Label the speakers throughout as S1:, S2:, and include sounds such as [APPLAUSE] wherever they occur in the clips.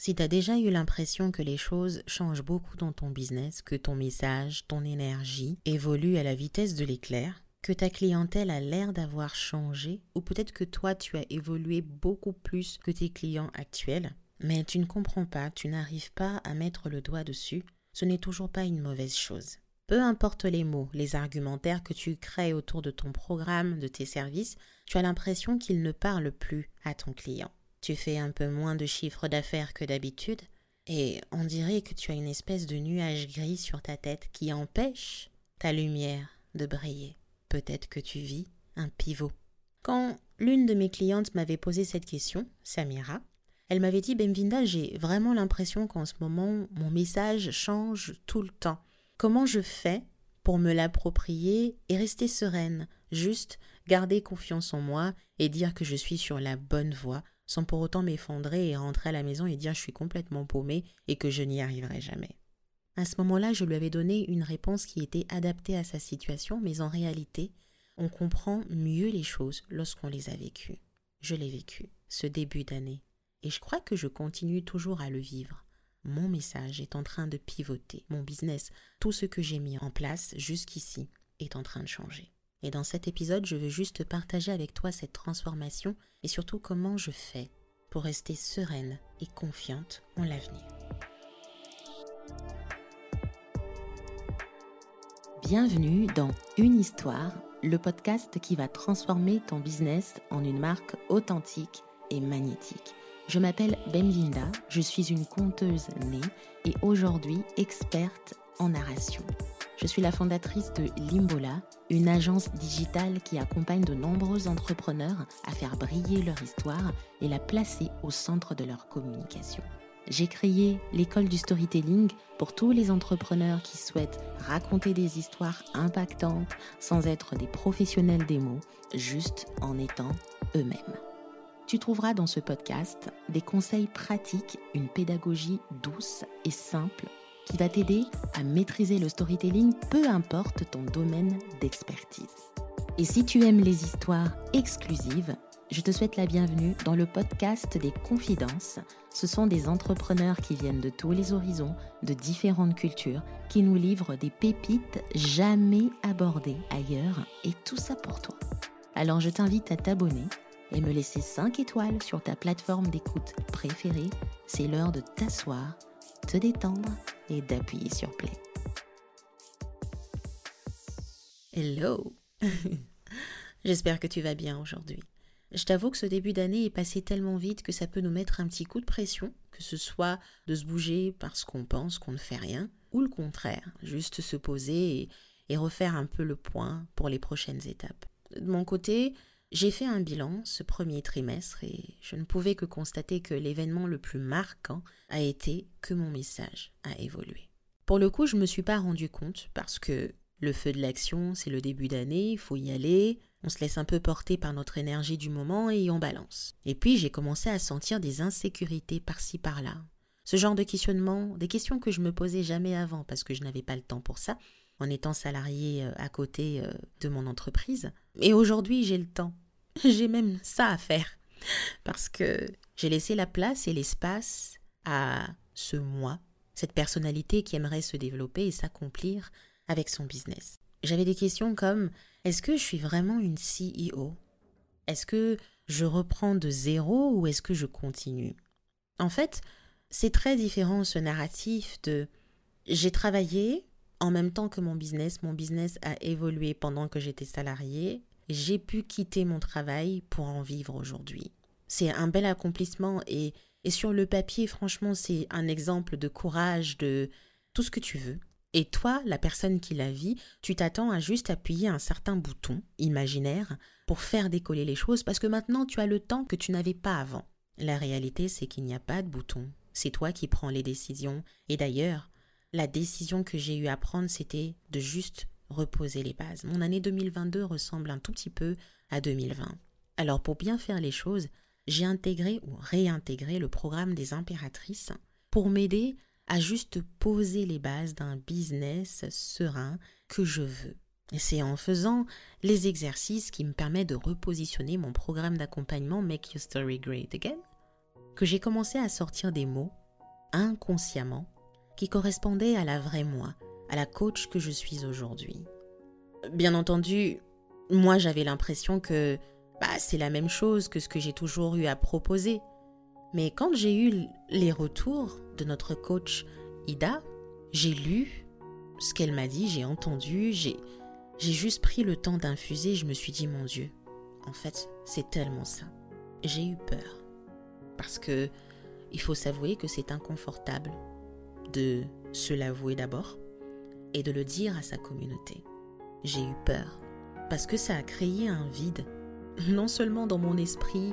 S1: Si tu as déjà eu l'impression que les choses changent beaucoup dans ton business, que ton message, ton énergie évolue à la vitesse de l'éclair, que ta clientèle a l'air d'avoir changé, ou peut-être que toi tu as évolué beaucoup plus que tes clients actuels, mais tu ne comprends pas, tu n'arrives pas à mettre le doigt dessus, ce n'est toujours pas une mauvaise chose. Peu importe les mots, les argumentaires que tu crées autour de ton programme, de tes services, tu as l'impression qu'ils ne parlent plus à ton client tu fais un peu moins de chiffre d'affaires que d'habitude, et on dirait que tu as une espèce de nuage gris sur ta tête qui empêche ta lumière de briller. Peut-être que tu vis un pivot. Quand l'une de mes clientes m'avait posé cette question, Samira, elle m'avait dit Benvinda, j'ai vraiment l'impression qu'en ce moment, mon message change tout le temps. Comment je fais pour me l'approprier et rester sereine, juste garder confiance en moi et dire que je suis sur la bonne voie sans pour autant m'effondrer et rentrer à la maison et dire je suis complètement paumée et que je n'y arriverai jamais. À ce moment-là, je lui avais donné une réponse qui était adaptée à sa situation, mais en réalité, on comprend mieux les choses lorsqu'on les a vécues. Je l'ai vécu, ce début d'année, et je crois que je continue toujours à le vivre. Mon message est en train de pivoter, mon business, tout ce que j'ai mis en place jusqu'ici est en train de changer. Et dans cet épisode, je veux juste partager avec toi cette transformation et surtout comment je fais pour rester sereine et confiante en l'avenir. Bienvenue dans Une histoire, le podcast qui va transformer ton business en une marque authentique et magnétique. Je m'appelle Benvinda, je suis une conteuse née et aujourd'hui experte en narration. Je suis la fondatrice de Limbola, une agence digitale qui accompagne de nombreux entrepreneurs à faire briller leur histoire et la placer au centre de leur communication. J'ai créé l'école du storytelling pour tous les entrepreneurs qui souhaitent raconter des histoires impactantes sans être des professionnels des mots, juste en étant eux-mêmes. Tu trouveras dans ce podcast des conseils pratiques, une pédagogie douce et simple qui va t'aider à maîtriser le storytelling, peu importe ton domaine d'expertise. Et si tu aimes les histoires exclusives, je te souhaite la bienvenue dans le podcast des confidences. Ce sont des entrepreneurs qui viennent de tous les horizons, de différentes cultures, qui nous livrent des pépites jamais abordées ailleurs, et tout ça pour toi. Alors je t'invite à t'abonner et me laisser 5 étoiles sur ta plateforme d'écoute préférée. C'est l'heure de t'asseoir, te détendre et d'appuyer sur play. Hello [LAUGHS] J'espère que tu vas bien aujourd'hui. Je t'avoue que ce début d'année est passé tellement vite que ça peut nous mettre un petit coup de pression, que ce soit de se bouger parce qu'on pense qu'on ne fait rien, ou le contraire, juste se poser et, et refaire un peu le point pour les prochaines étapes. De mon côté, j'ai fait un bilan ce premier trimestre et je ne pouvais que constater que l'événement le plus marquant a été que mon message a évolué. Pour le coup, je ne me suis pas rendu compte parce que le feu de l'action, c'est le début d'année, il faut y aller, on se laisse un peu porter par notre énergie du moment et on balance. Et puis j'ai commencé à sentir des insécurités par-ci par-là. Ce genre de questionnement, des questions que je me posais jamais avant parce que je n'avais pas le temps pour ça, en étant salarié euh, à côté euh, de mon entreprise. Et aujourd'hui, j'ai le temps. [LAUGHS] J'ai même ça à faire. Parce que j'ai laissé la place et l'espace à ce moi, cette personnalité qui aimerait se développer et s'accomplir avec son business. J'avais des questions comme est-ce que je suis vraiment une CEO Est-ce que je reprends de zéro ou est-ce que je continue? En fait, c'est très différent ce narratif de j'ai travaillé, en même temps que mon business, mon business a évolué pendant que j'étais salarié. J'ai pu quitter mon travail pour en vivre aujourd'hui. C'est un bel accomplissement et, et sur le papier, franchement, c'est un exemple de courage, de tout ce que tu veux. Et toi, la personne qui la vit, tu t'attends à juste appuyer un certain bouton imaginaire pour faire décoller les choses parce que maintenant tu as le temps que tu n'avais pas avant. La réalité, c'est qu'il n'y a pas de bouton. C'est toi qui prends les décisions. Et d'ailleurs, la décision que j'ai eu à prendre, c'était de juste reposer les bases. Mon année 2022 ressemble un tout petit peu à 2020. Alors pour bien faire les choses, j'ai intégré ou réintégré le programme des impératrices pour m'aider à juste poser les bases d'un business serein que je veux. C'est en faisant les exercices qui me permettent de repositionner mon programme d'accompagnement Make Your Story Great Again que j'ai commencé à sortir des mots inconsciemment qui correspondait à la vraie moi, à la coach que je suis aujourd'hui. Bien entendu, moi j'avais l'impression que bah, c'est la même chose que ce que j'ai toujours eu à proposer. Mais quand j'ai eu les retours de notre coach Ida, j'ai lu ce qu'elle m'a dit, j'ai entendu, j'ai j'ai juste pris le temps d'infuser, je me suis dit mon dieu, en fait, c'est tellement ça. J'ai eu peur parce que il faut s'avouer que c'est inconfortable de se l'avouer d'abord et de le dire à sa communauté. J'ai eu peur parce que ça a créé un vide, non seulement dans mon esprit,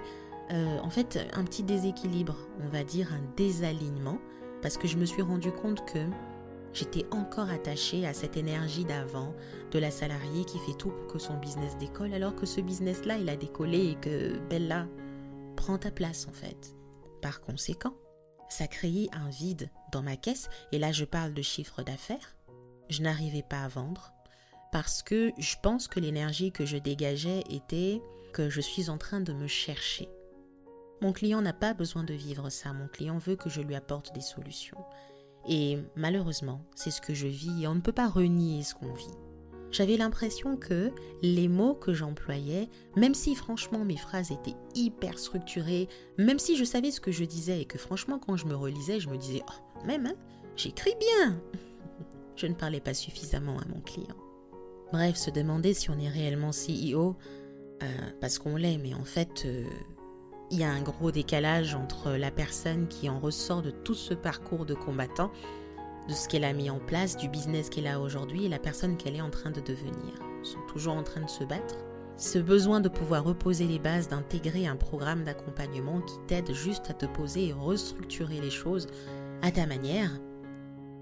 S1: euh, en fait un petit déséquilibre, on va dire un désalignement, parce que je me suis rendu compte que j'étais encore attachée à cette énergie d'avant, de la salariée qui fait tout pour que son business décolle, alors que ce business-là, il a décollé et que Bella prend ta place en fait. Par conséquent, ça créait un vide dans ma caisse, et là je parle de chiffre d'affaires. Je n'arrivais pas à vendre parce que je pense que l'énergie que je dégageais était que je suis en train de me chercher. Mon client n'a pas besoin de vivre ça, mon client veut que je lui apporte des solutions. Et malheureusement, c'est ce que je vis et on ne peut pas renier ce qu'on vit. J'avais l'impression que les mots que j'employais, même si franchement mes phrases étaient hyper structurées, même si je savais ce que je disais et que franchement quand je me relisais, je me disais Oh, même, hein, j'écris bien [LAUGHS] Je ne parlais pas suffisamment à mon client. Bref, se demander si on est réellement CEO, euh, parce qu'on l'est, mais en fait, euh, il y a un gros décalage entre la personne qui en ressort de tout ce parcours de combattant de ce qu'elle a mis en place, du business qu'elle a aujourd'hui et la personne qu'elle est en train de devenir. Ils sont toujours en train de se battre. Ce besoin de pouvoir reposer les bases, d'intégrer un programme d'accompagnement qui t'aide juste à te poser et restructurer les choses à ta manière,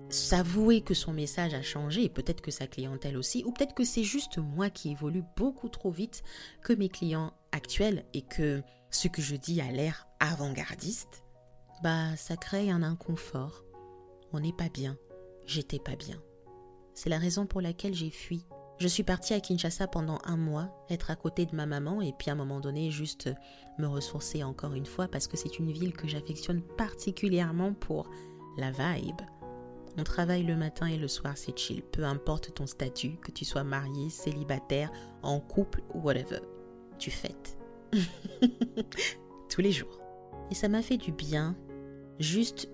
S1: s'avouer que son message a changé, et peut-être que sa clientèle aussi, ou peut-être que c'est juste moi qui évolue beaucoup trop vite que mes clients actuels et que ce que je dis a l'air avant-gardiste, bah ça crée un inconfort on n'est pas bien. J'étais pas bien. C'est la raison pour laquelle j'ai fui. Je suis partie à Kinshasa pendant un mois, être à côté de ma maman et puis à un moment donné juste me ressourcer encore une fois parce que c'est une ville que j'affectionne particulièrement pour la vibe. On travaille le matin et le soir, c'est chill, peu importe ton statut, que tu sois marié, célibataire, en couple ou whatever. Tu fêtes. [LAUGHS] Tous les jours. Et ça m'a fait du bien, juste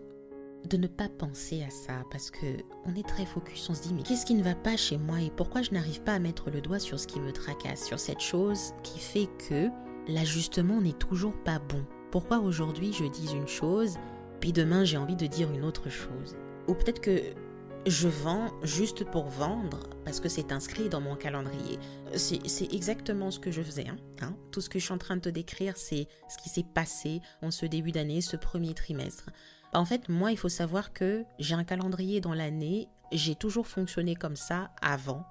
S1: de ne pas penser à ça parce que on est très focus, on se dit mais qu'est-ce qui ne va pas chez moi et pourquoi je n'arrive pas à mettre le doigt sur ce qui me tracasse, sur cette chose qui fait que l'ajustement n'est toujours pas bon. Pourquoi aujourd'hui je dis une chose puis demain j'ai envie de dire une autre chose? Ou peut-être que je vends juste pour vendre parce que c'est inscrit dans mon calendrier. C'est exactement ce que je faisais. Hein, hein. Tout ce que je suis en train de te décrire, c'est ce qui s'est passé en ce début d'année, ce premier trimestre. En fait, moi, il faut savoir que j'ai un calendrier dans l'année, j'ai toujours fonctionné comme ça avant.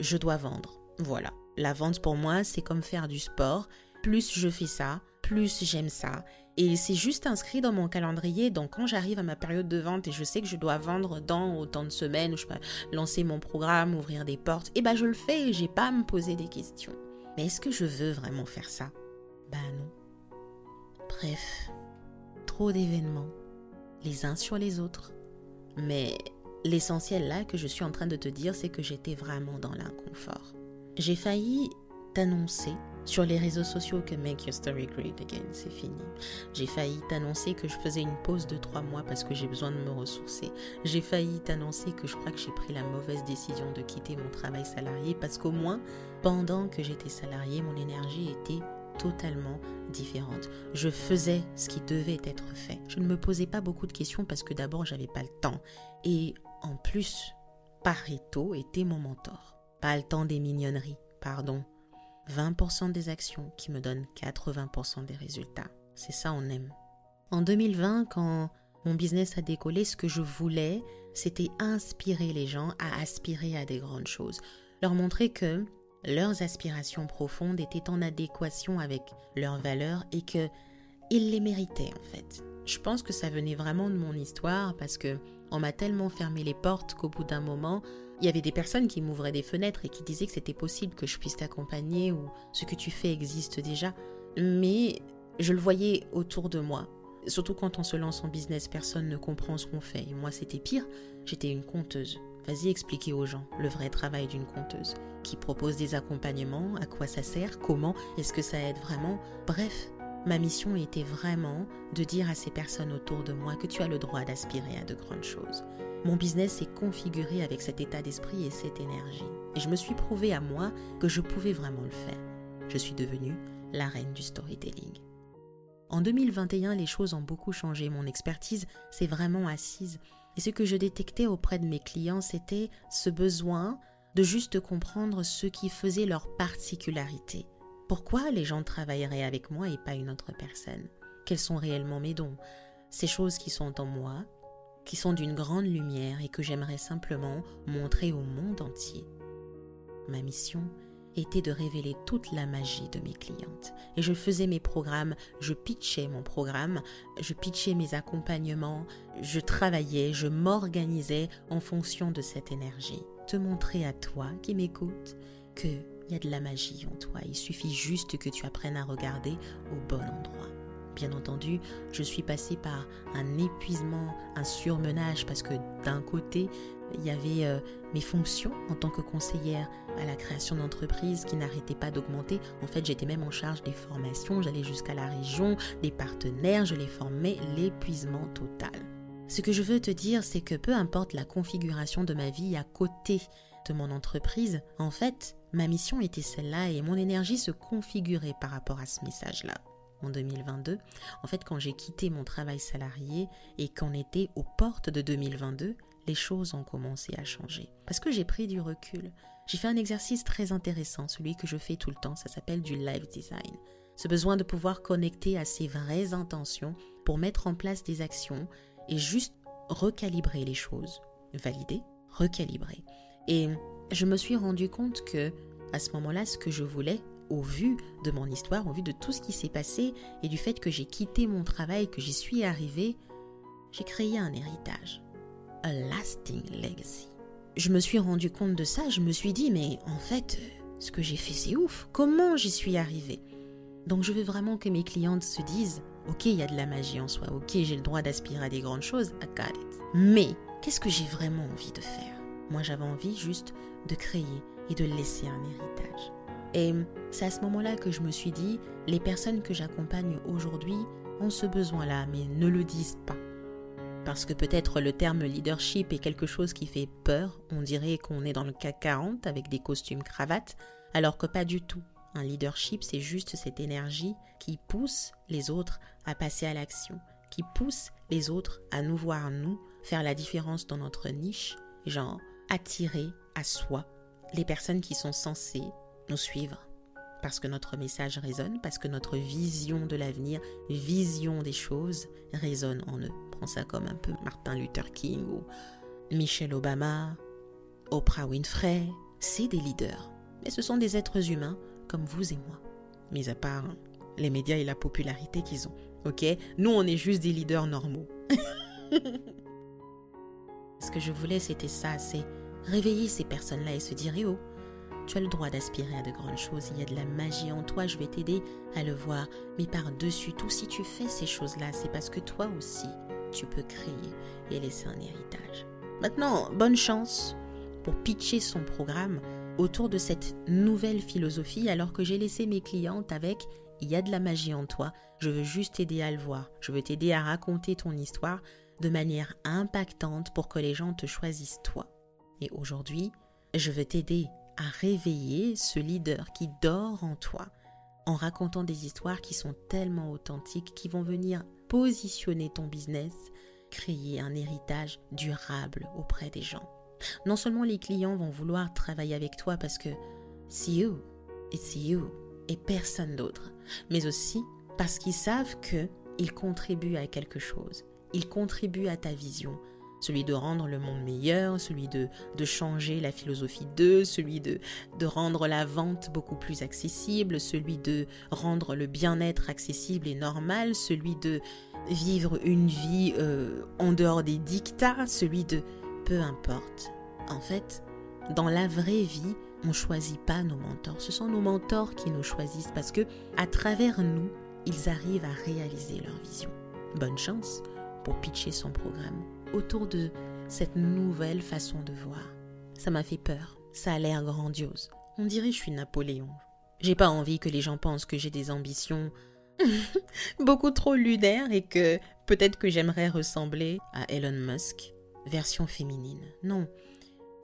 S1: Je dois vendre. Voilà. La vente pour moi, c'est comme faire du sport. Plus je fais ça, plus j'aime ça. Et c'est juste inscrit dans mon calendrier. Donc quand j'arrive à ma période de vente et je sais que je dois vendre dans autant de semaines, je peux lancer mon programme, ouvrir des portes, et eh ben je le fais et j'ai pas à me poser des questions. Mais est-ce que je veux vraiment faire ça? Ben non. Bref, trop d'événements, les uns sur les autres. Mais l'essentiel là que je suis en train de te dire, c'est que j'étais vraiment dans l'inconfort. J'ai failli t'annoncer sur les réseaux sociaux que Make Your Story Great Again, c'est fini. J'ai failli t'annoncer que je faisais une pause de trois mois parce que j'ai besoin de me ressourcer. J'ai failli t'annoncer que je crois que j'ai pris la mauvaise décision de quitter mon travail salarié parce qu'au moins, pendant que j'étais salarié, mon énergie était totalement différente. Je faisais ce qui devait être fait. Je ne me posais pas beaucoup de questions parce que d'abord j'avais pas le temps. Et en plus, Pareto était mon mentor. Pas le temps des mignonneries, pardon. 20% des actions qui me donnent 80% des résultats. C'est ça on aime. En 2020, quand mon business a décollé, ce que je voulais, c'était inspirer les gens à aspirer à des grandes choses. Leur montrer que leurs aspirations profondes étaient en adéquation avec leurs valeurs et que ils les méritaient en fait. Je pense que ça venait vraiment de mon histoire parce que on m'a tellement fermé les portes qu'au bout d'un moment, il y avait des personnes qui m'ouvraient des fenêtres et qui disaient que c'était possible que je puisse t'accompagner ou ce que tu fais existe déjà. Mais je le voyais autour de moi. Surtout quand on se lance en business, personne ne comprend ce qu'on fait. Et moi, c'était pire. J'étais une conteuse. Vas-y expliquer aux gens le vrai travail d'une conteuse qui propose des accompagnements, à quoi ça sert, comment, est-ce que ça aide vraiment? Bref, ma mission était vraiment de dire à ces personnes autour de moi que tu as le droit d'aspirer à de grandes choses. Mon business est configuré avec cet état d'esprit et cette énergie. Et je me suis prouvé à moi que je pouvais vraiment le faire. Je suis devenue la reine du storytelling. En 2021, les choses ont beaucoup changé. Mon expertise s'est vraiment assise. Et ce que je détectais auprès de mes clients, c'était ce besoin de juste comprendre ce qui faisait leur particularité. Pourquoi les gens travailleraient avec moi et pas une autre personne? Quels sont réellement mes dons? Ces choses qui sont en moi, qui sont d'une grande lumière et que j'aimerais simplement montrer au monde entier. Ma mission était de révéler toute la magie de mes clientes. Et je faisais mes programmes, je pitchais mon programme, je pitchais mes accompagnements, je travaillais, je m'organisais en fonction de cette énergie. Te montrer à toi qui m'écoutes qu'il y a de la magie en toi. Il suffit juste que tu apprennes à regarder au bon endroit. Bien entendu, je suis passée par un épuisement, un surmenage, parce que d'un côté, il y avait euh, mes fonctions en tant que conseillère à la création d'entreprises qui n'arrêtaient pas d'augmenter. En fait, j'étais même en charge des formations, j'allais jusqu'à la région, des partenaires, je les formais, l'épuisement total. Ce que je veux te dire, c'est que peu importe la configuration de ma vie à côté de mon entreprise, en fait, ma mission était celle-là et mon énergie se configurait par rapport à ce message-là en 2022. En fait, quand j'ai quitté mon travail salarié et qu'on était aux portes de 2022, les choses ont commencé à changer. Parce que j'ai pris du recul. J'ai fait un exercice très intéressant, celui que je fais tout le temps, ça s'appelle du live design. Ce besoin de pouvoir connecter à ses vraies intentions pour mettre en place des actions et juste recalibrer les choses. Valider, recalibrer. Et je me suis rendu compte que à ce moment-là, ce que je voulais, au vu de mon histoire, au vu de tout ce qui s'est passé et du fait que j'ai quitté mon travail, que j'y suis arrivée, j'ai créé un héritage. A lasting legacy. Je me suis rendu compte de ça, je me suis dit, mais en fait, ce que j'ai fait, c'est ouf. Comment j'y suis arrivée? Donc je veux vraiment que mes clientes se disent, ok, il y a de la magie en soi, ok, j'ai le droit d'aspirer à des grandes choses, I got it. Mais qu'est-ce que j'ai vraiment envie de faire? Moi, j'avais envie juste de créer et de laisser un héritage. Et c'est à ce moment-là que je me suis dit, les personnes que j'accompagne aujourd'hui ont ce besoin-là, mais ne le disent pas. Parce que peut-être le terme leadership est quelque chose qui fait peur, on dirait qu'on est dans le CAC 40 avec des costumes cravates, alors que pas du tout. Un leadership, c'est juste cette énergie qui pousse les autres à passer à l'action, qui pousse les autres à nous voir, nous, faire la différence dans notre niche, genre attirer à soi les personnes qui sont censées nous suivre parce que notre message résonne, parce que notre vision de l'avenir, vision des choses résonne en eux. Prends ça comme un peu Martin Luther King ou Michelle Obama, Oprah Winfrey. C'est des leaders, mais ce sont des êtres humains comme vous et moi. Mis à part les médias et la popularité qu'ils ont. Ok? Nous, on est juste des leaders normaux. [LAUGHS] Ce que je voulais, c'était ça, c'est réveiller ces personnes-là et se dire, eh oh, tu as le droit d'aspirer à de grandes choses. Il y a de la magie en toi. Je vais t'aider à le voir. Mais par-dessus tout, si tu fais ces choses-là, c'est parce que toi aussi, tu peux créer et laisser un héritage. Maintenant, bonne chance pour pitcher son programme autour de cette nouvelle philosophie alors que j'ai laissé mes clientes avec il y a de la magie en toi, je veux juste t'aider à le voir, je veux t'aider à raconter ton histoire de manière impactante pour que les gens te choisissent toi. Et aujourd'hui, je veux t'aider à réveiller ce leader qui dort en toi en racontant des histoires qui sont tellement authentiques, qui vont venir positionner ton business, créer un héritage durable auprès des gens. Non seulement les clients vont vouloir travailler avec toi parce que c'est you, it's you et personne d'autre, mais aussi parce qu'ils savent qu'ils contribuent à quelque chose, ils contribuent à ta vision, celui de rendre le monde meilleur, celui de, changer la philosophie d'eux, celui de, de rendre la vente beaucoup plus accessible, celui de rendre le bien-être accessible et normal, celui de vivre une vie euh, en dehors des dictats, celui de peu importe. En fait, dans la vraie vie, on ne choisit pas nos mentors. Ce sont nos mentors qui nous choisissent parce que à travers nous, ils arrivent à réaliser leur vision. bonne chance pour pitcher son programme autour de cette nouvelle façon de voir. Ça m'a fait peur, ça a l'air grandiose. On dirait que je suis Napoléon. J'ai pas envie que les gens pensent que j'ai des ambitions [LAUGHS] beaucoup trop lunaires et que peut-être que j'aimerais ressembler à Elon Musk, version féminine. Non,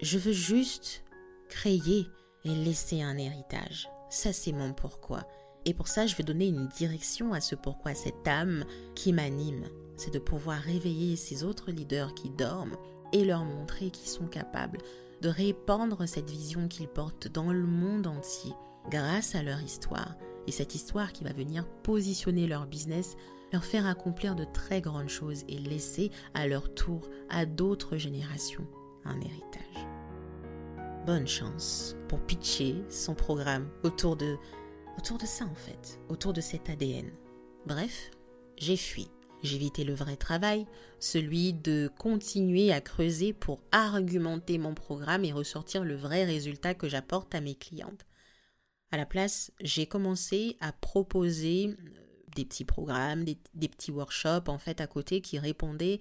S1: je veux juste créer et laisser un héritage. Ça, c'est mon pourquoi. Et pour ça, je vais donner une direction à ce pourquoi, cette âme qui m'anime. C'est de pouvoir réveiller ces autres leaders qui dorment et leur montrer qu'ils sont capables de répandre cette vision qu'ils portent dans le monde entier grâce à leur histoire. Et cette histoire qui va venir positionner leur business, leur faire accomplir de très grandes choses et laisser à leur tour à d'autres générations un héritage. Bonne chance pour pitcher son programme autour de, autour de ça en fait, autour de cet ADN. Bref, j'ai fui. Évité le vrai travail, celui de continuer à creuser pour argumenter mon programme et ressortir le vrai résultat que j'apporte à mes clientes. À la place, j'ai commencé à proposer euh, des petits programmes, des, petits workshops en fait à côté qui répondaient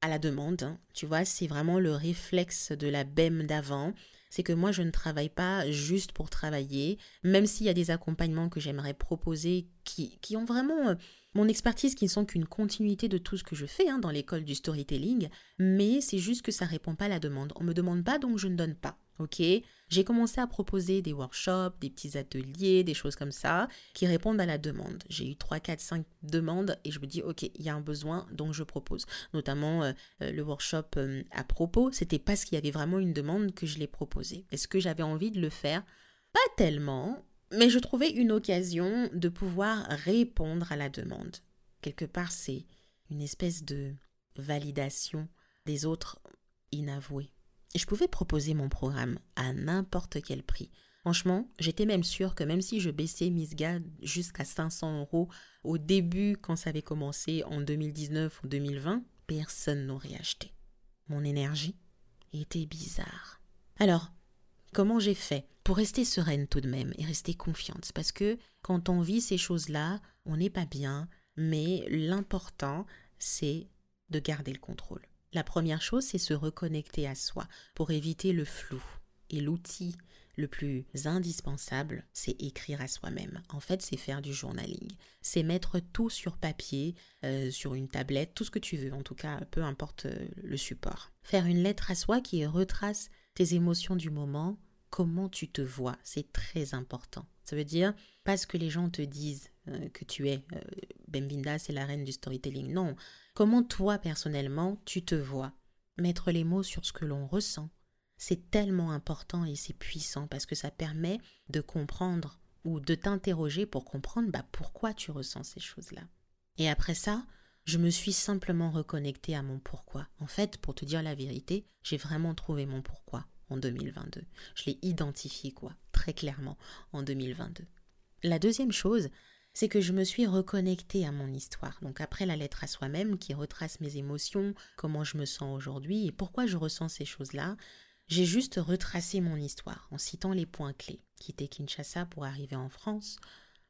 S1: à la demande. Hein. Tu vois, c'est vraiment le réflexe de la BEM d'avant. C'est que moi, je ne travaille pas juste pour travailler, même s'il y a des accompagnements que j'aimerais proposer qui, qui ont vraiment euh, mon expertise qui ne sont qu'une continuité de tout ce que je fais hein, dans l'école du storytelling, mais c'est juste que ça répond pas à la demande. On me demande pas donc je ne donne pas. Ok? J'ai commencé à proposer des workshops, des petits ateliers, des choses comme ça qui répondent à la demande. J'ai eu 3, 4, 5 demandes et je me dis ok, il y a un besoin donc je propose. Notamment euh, euh, le workshop euh, à propos, c'était parce qu'il y avait vraiment une demande que je l'ai proposé. Est-ce que j'avais envie de le faire? Pas tellement, mais je trouvais une occasion de pouvoir répondre à la demande. Quelque part, c'est une espèce de validation des autres inavoués. Je pouvais proposer mon programme à n'importe quel prix. Franchement, j'étais même sûre que même si je baissais Misga jusqu'à 500 euros au début, quand ça avait commencé en 2019 ou 2020, personne n'aurait acheté. Mon énergie était bizarre. Alors, comment j'ai fait pour rester sereine tout de même et rester confiante. Parce que quand on vit ces choses-là, on n'est pas bien, mais l'important, c'est de garder le contrôle. La première chose, c'est se reconnecter à soi pour éviter le flou. Et l'outil le plus indispensable, c'est écrire à soi-même. En fait, c'est faire du journaling. C'est mettre tout sur papier, euh, sur une tablette, tout ce que tu veux, en tout cas, peu importe euh, le support. Faire une lettre à soi qui retrace tes émotions du moment, comment tu te vois. C'est très important. Ça veut dire, pas ce que les gens te disent euh, que tu es. Euh, Bembinda, c'est la reine du storytelling. Non. Comment toi, personnellement, tu te vois? Mettre les mots sur ce que l'on ressent. C'est tellement important et c'est puissant parce que ça permet de comprendre ou de t'interroger pour comprendre bah, pourquoi tu ressens ces choses-là. Et après ça, je me suis simplement reconnectée à mon pourquoi. En fait, pour te dire la vérité, j'ai vraiment trouvé mon pourquoi en 2022. Je l'ai identifié, quoi, très clairement, en 2022. La deuxième chose, c'est que je me suis reconnectée à mon histoire. Donc après la lettre à soi-même qui retrace mes émotions, comment je me sens aujourd'hui et pourquoi je ressens ces choses-là, j'ai juste retracé mon histoire en citant les points clés. Quitter Kinshasa pour arriver en France,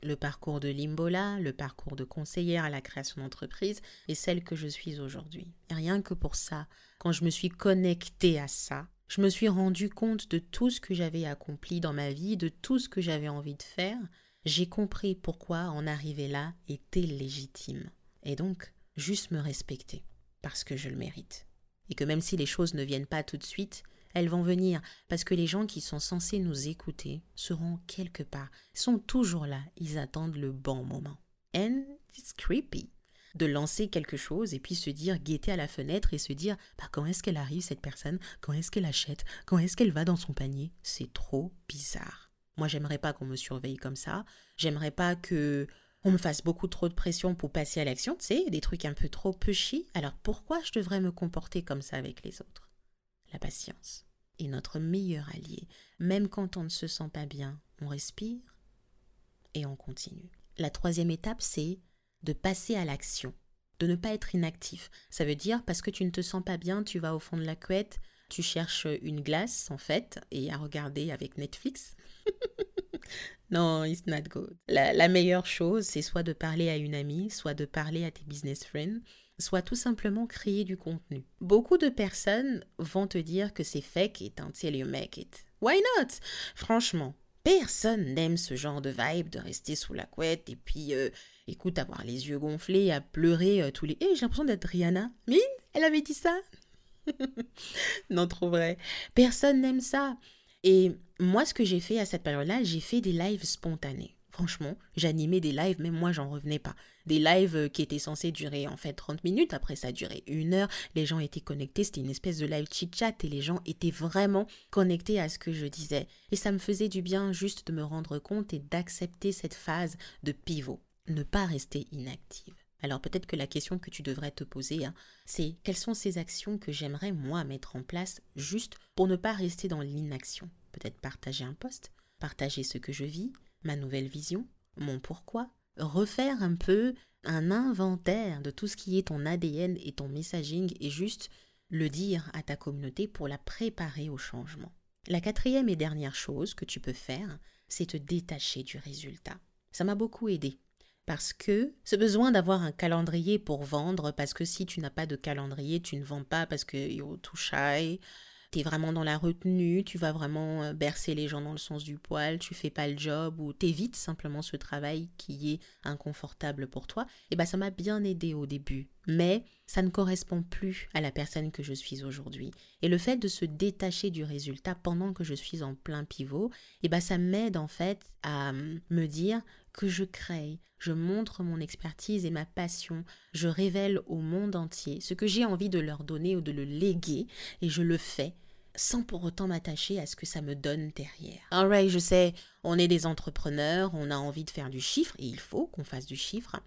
S1: le parcours de Limbola, le parcours de conseillère à la création d'entreprise et celle que je suis aujourd'hui. rien que pour ça, quand je me suis connectée à ça, je me suis rendu compte de tout ce que j'avais accompli dans ma vie, de tout ce que j'avais envie de faire. J'ai compris pourquoi en arriver là était légitime. Et donc, juste me respecter, parce que je le mérite. Et que même si les choses ne viennent pas tout de suite, elles vont venir, parce que les gens qui sont censés nous écouter seront quelque part, sont toujours là, ils attendent le bon moment. And it's creepy de lancer quelque chose et puis se dire, guetter à la fenêtre et se dire, bah, quand est-ce qu'elle arrive cette personne? Quand est-ce qu'elle achète? Quand est-ce qu'elle va dans son panier? C'est trop bizarre. Moi, j'aimerais pas qu'on me surveille comme ça. J'aimerais pas que on me fasse beaucoup trop de pression pour passer à l'action, tu sais, des trucs un peu trop pushy. Alors pourquoi je devrais me comporter comme ça avec les autres? La patience est notre meilleur allié. Même quand on ne se sent pas bien, on respire et on continue. La troisième étape, c'est de passer à l'action, de ne pas être inactif. Ça veut dire parce que tu ne te sens pas bien, tu vas au fond de la couette, tu cherches une glace en fait et à regarder avec Netflix. [LAUGHS] Non, it's not good. La, la meilleure chose, c'est soit de parler à une amie, soit de parler à tes business friends, soit tout simplement créer du contenu. Beaucoup de personnes vont te dire que c'est fake it until you make it. Why not? Franchement, personne n'aime ce genre de vibe de rester sous la couette et puis, euh, écoute, avoir les yeux gonflés, à pleurer euh, tous les... Eh, j'ai l'impression d'être Rihanna. Mine, elle avait dit ça [LAUGHS] Non, trop vrai. Personne n'aime ça. Et moi, ce que j'ai fait à cette période-là, j'ai fait des lives spontanés. Franchement, j'animais des lives, même moi, j'en revenais pas. Des lives euh, qui étaient censés durer en fait 30 minutes, après ça duré une heure, les gens étaient connectés, c'était une espèce de live chit-chat et les gens étaient vraiment connectés à ce que je disais. Et ça me faisait du bien juste de me rendre compte et d'accepter cette phase de pivot, ne pas rester inactive. Alors peut-être que la question que tu devrais te poser, hein, c'est quelles sont ces actions que j'aimerais moi mettre en place juste pour ne pas rester dans l'inaction? Peut-être partager un post, partager ce que je vis, ma nouvelle vision, mon pourquoi, refaire un peu un inventaire de tout ce qui est ton ADN et ton messaging et juste le dire à ta communauté pour la préparer au changement. La quatrième et dernière chose que tu peux faire, c'est te détacher du résultat. Ça m'a beaucoup aidé parce que ce besoin d'avoir un calendrier pour vendre, parce que si tu n'as pas de calendrier, tu ne vends pas parce que you're too shy, tu es vraiment dans la retenue, tu vas vraiment euh, bercer les gens dans le sens du poil, tu fais pas le job ou t'évites simplement ce travail qui est inconfortable pour toi, et eh ben ça m'a bien aidé au début. Mais ça ne correspond plus à la personne que je suis aujourd'hui. Et le fait de se détacher du résultat pendant que je suis en plein pivot, et eh ben ça m'aide en fait à hum, me dire que je crée, je montre mon expertise et ma passion, je révèle au monde entier ce que j'ai envie de leur donner ou de le léguer et je le fais sans pour autant m'attacher à ce que ça me donne derrière. Alright, je sais, on est des entrepreneurs, on a envie de faire du chiffre, et il faut qu'on fasse du chiffre,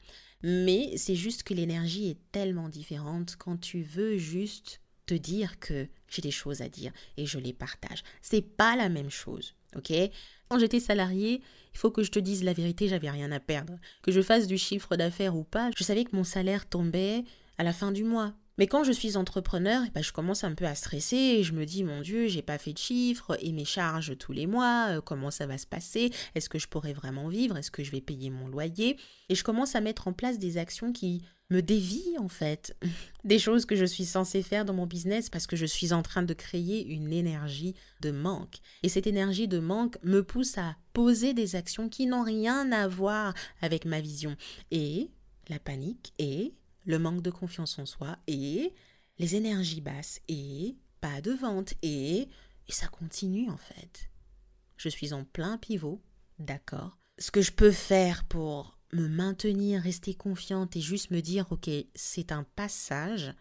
S1: mais c'est juste que l'énergie est tellement différente quand tu veux juste te dire que j'ai des choses à dire et je les partage. C'est pas la même chose, ok? Quand j'étais salarié, il faut que je te dise la vérité, j'avais rien à perdre. Que je fasse du chiffre d'affaires ou pas, je savais que mon salaire tombait à la fin du mois. Mais quand je suis entrepreneur, eh ben, je commence un peu à stresser et je me dis mon Dieu, j'ai pas fait de chiffres et mes charges tous les mois, euh, comment ça va se passer? Est-ce que je pourrais vraiment vivre? Est-ce que je vais payer mon loyer? Et je commence à mettre en place des actions qui me dévient en fait [LAUGHS] des choses que je suis censée faire dans mon business parce que je suis en train de créer une énergie de manque. Et cette énergie de manque me pousse à poser des actions qui n'ont rien à voir avec ma vision. Et la panique et le manque de confiance en soi et les énergies basses et pas de vente et, et ça continue en fait. Je suis en plein pivot, d'accord. Ce que je peux faire pour me maintenir, rester confiante et juste me dire ok, c'est un passage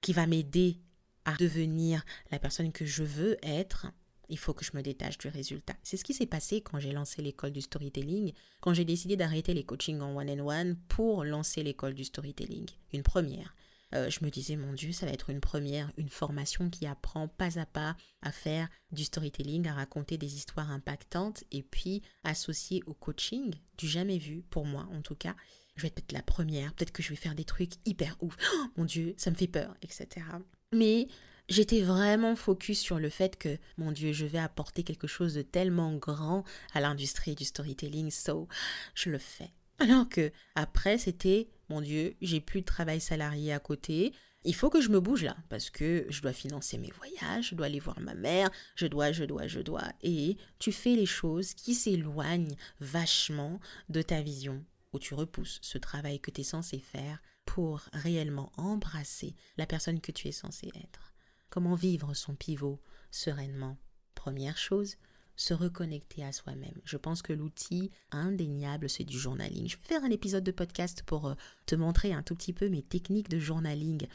S1: qui va m'aider à devenir la personne que je veux être, il faut que je me détache du résultat. C'est ce qui s'est passé quand j'ai lancé l'école du storytelling, quand j'ai décidé d'arrêter les coachings en one-on-one pour lancer l'école du storytelling, une première. Euh, je me disais, mon Dieu, ça va être une première, une formation qui apprend pas à pas à faire du storytelling, à raconter des histoires impactantes et puis associé au coaching, du jamais vu, pour moi en tout cas. Je vais être peut-être la première, peut-être que je vais faire des trucs hyper ouf. Oh, mon Dieu, ça me fait peur, etc. Mais J'étais vraiment focus sur le fait que, mon Dieu, je vais apporter quelque chose de tellement grand à l'industrie du storytelling, so je le fais. Alors que après, c'était, mon Dieu, j'ai plus de travail salarié à côté. Il faut que je me bouge là, parce que je dois financer mes voyages, je dois aller voir ma mère, je dois, je dois, je dois. Et tu fais les choses qui s'éloignent vachement de ta vision, où tu repousses ce travail que tu es censé faire pour réellement embrasser la personne que tu es censé être. Comment vivre son pivot sereinement? Première chose, se reconnecter à soi-même. Je pense que l'outil indéniable, c'est du journaling. Je vais faire un épisode de podcast pour euh, te montrer un tout petit peu mes techniques de journaling.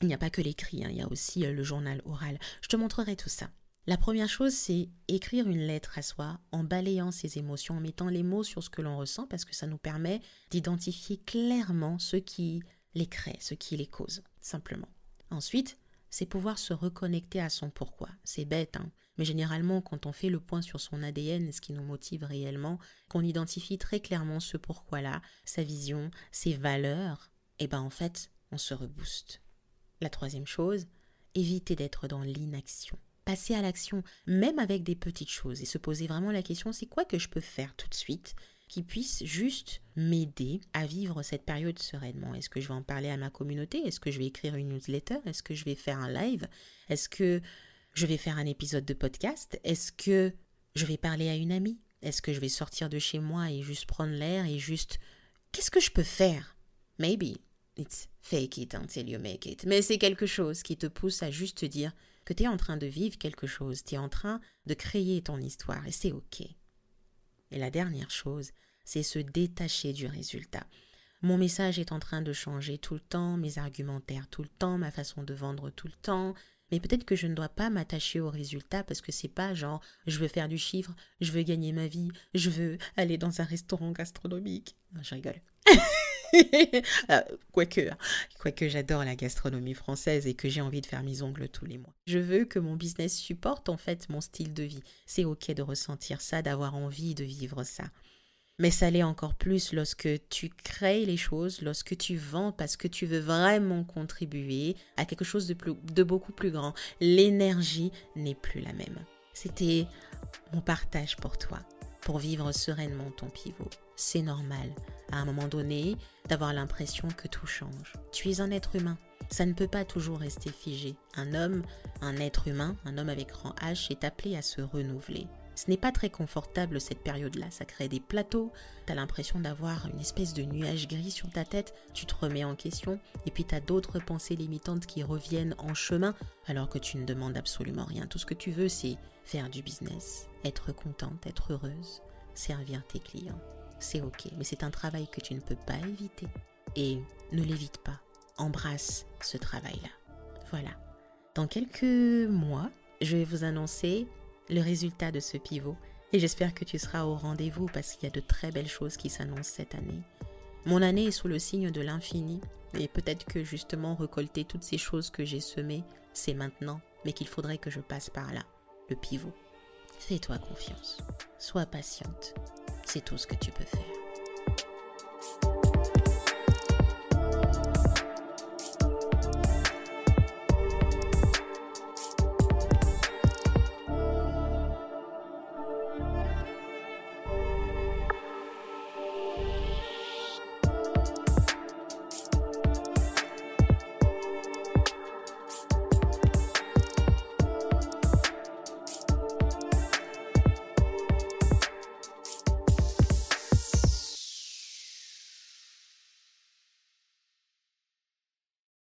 S1: Il n'y a pas que l'écrit, hein, il y a aussi euh, le journal oral. Je te montrerai tout ça. La première chose, c'est écrire une lettre à soi en balayant ses émotions, en mettant les mots sur ce que l'on ressent, parce que ça nous permet d'identifier clairement ce qui les crée, ce qui les cause, simplement. Ensuite, c'est pouvoir se reconnecter à son pourquoi. C'est bête, hein mais généralement, quand on fait le point sur son ADN, ce qui nous motive réellement, qu'on identifie très clairement ce pourquoi-là, sa vision, ses valeurs, et eh ben en fait, on se rebooste. La troisième chose, éviter d'être dans l'inaction. passer à l'action, même avec des petites choses, et se poser vraiment la question, c'est quoi que je peux faire tout de suite qui puisse juste m'aider à vivre cette période sereinement. Est-ce que je vais en parler à ma communauté? Est-ce que je vais écrire une newsletter? Est-ce que je vais faire un live? Est-ce que je vais faire un épisode de podcast? Est-ce que je vais parler à une amie? Est-ce que je vais sortir de chez moi et juste prendre l'air et juste... Qu'est-ce que je peux faire? Maybe it's fake it until you make it. Mais c'est quelque chose qui te pousse à juste te dire que tu es en train de vivre quelque chose, tu es en train de créer ton histoire et c'est OK. Et la dernière chose, c'est se détacher du résultat. Mon message est en train de changer tout le temps, mes argumentaires tout le temps, ma façon de vendre tout le temps. Mais peut-être que je ne dois pas m'attacher au résultat parce que c'est pas genre je veux faire du chiffre, je veux gagner ma vie, je veux aller dans un restaurant gastronomique. Non, je rigole. [LAUGHS] [LAUGHS] Euh, quoique, quoique j'adore la gastronomie française et que j'ai envie de faire mes ongles tous les mois. Je veux que mon business supporte en fait mon style de vie. C'est ok de ressentir ça, d'avoir envie de vivre ça. Mais ça l'est encore plus lorsque tu crées les choses, lorsque tu vends parce que tu veux vraiment contribuer à quelque chose de, plus, de beaucoup plus grand. L'énergie n'est plus la même. C'était mon partage pour toi pour vivre sereinement ton pivot. C'est normal, à un moment donné, d'avoir l'impression que tout change. Tu es un être humain. Ça ne peut pas toujours rester figé. Un homme, un être humain, un homme avec rang H est appelé à se renouveler. Ce n'est pas très confortable cette période-là, ça crée des plateaux, tu as l'impression d'avoir une espèce de nuage gris sur ta tête, tu te remets en question, et puis tu as d'autres pensées limitantes qui reviennent en chemin, alors que tu ne demandes absolument rien. Tout ce que tu veux, c'est faire du business, être contente, être heureuse, servir tes clients. C'est ok, mais c'est un travail que tu ne peux pas éviter. Et ne l'évite pas, embrasse ce travail-là. Voilà. Dans quelques mois, je vais vous annoncer le résultat de ce pivot. Et j'espère que tu seras au rendez-vous parce qu'il y a de très belles choses qui s'annoncent cette année. Mon année est sous le signe de l'infini et peut-être que justement récolter toutes ces choses que j'ai semées, c'est maintenant, mais qu'il faudrait que je passe par là, le pivot. Fais-toi confiance, sois patiente, c'est tout ce que tu peux faire.